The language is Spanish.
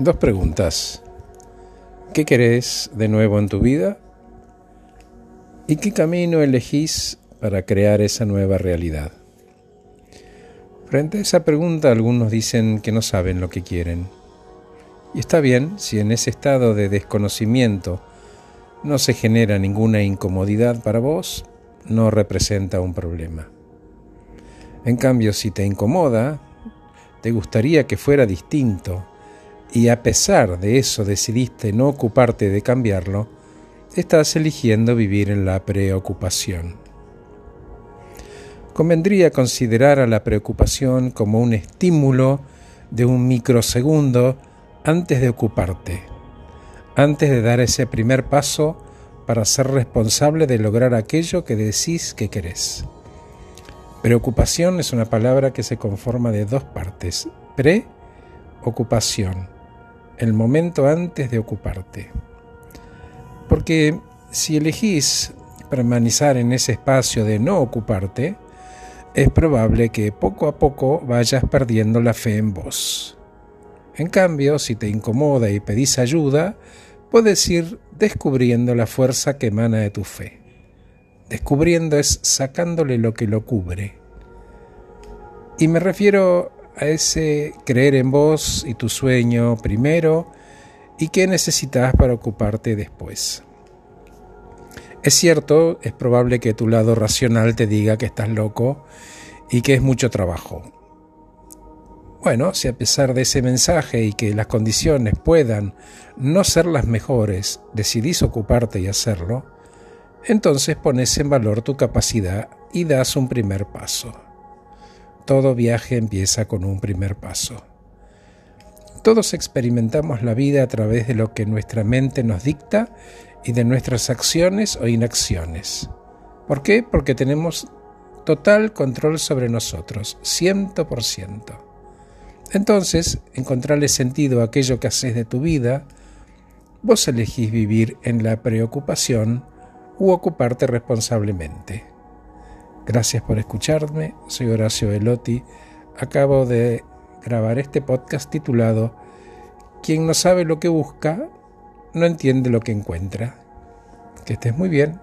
Dos preguntas. ¿Qué querés de nuevo en tu vida? ¿Y qué camino elegís para crear esa nueva realidad? Frente a esa pregunta algunos dicen que no saben lo que quieren. Y está bien si en ese estado de desconocimiento no se genera ninguna incomodidad para vos, no representa un problema. En cambio, si te incomoda, te gustaría que fuera distinto, y a pesar de eso decidiste no ocuparte de cambiarlo, estás eligiendo vivir en la preocupación. Convendría considerar a la preocupación como un estímulo de un microsegundo antes de ocuparte, antes de dar ese primer paso para ser responsable de lograr aquello que decís que querés. Preocupación es una palabra que se conforma de dos partes, pre-ocupación el momento antes de ocuparte. Porque si elegís permanecer en ese espacio de no ocuparte, es probable que poco a poco vayas perdiendo la fe en vos. En cambio, si te incomoda y pedís ayuda, puedes ir descubriendo la fuerza que emana de tu fe. Descubriendo es sacándole lo que lo cubre. Y me refiero a ese creer en vos y tu sueño primero y qué necesitas para ocuparte después. Es cierto, es probable que tu lado racional te diga que estás loco y que es mucho trabajo. Bueno, si a pesar de ese mensaje y que las condiciones puedan no ser las mejores, decidís ocuparte y hacerlo, entonces pones en valor tu capacidad y das un primer paso. Todo viaje empieza con un primer paso. Todos experimentamos la vida a través de lo que nuestra mente nos dicta y de nuestras acciones o inacciones. ¿Por qué? Porque tenemos total control sobre nosotros, ciento por ciento. Entonces, encontrarle sentido a aquello que haces de tu vida, vos elegís vivir en la preocupación u ocuparte responsablemente. Gracias por escucharme, soy Horacio Velotti. Acabo de grabar este podcast titulado Quien no sabe lo que busca, no entiende lo que encuentra. Que estés muy bien.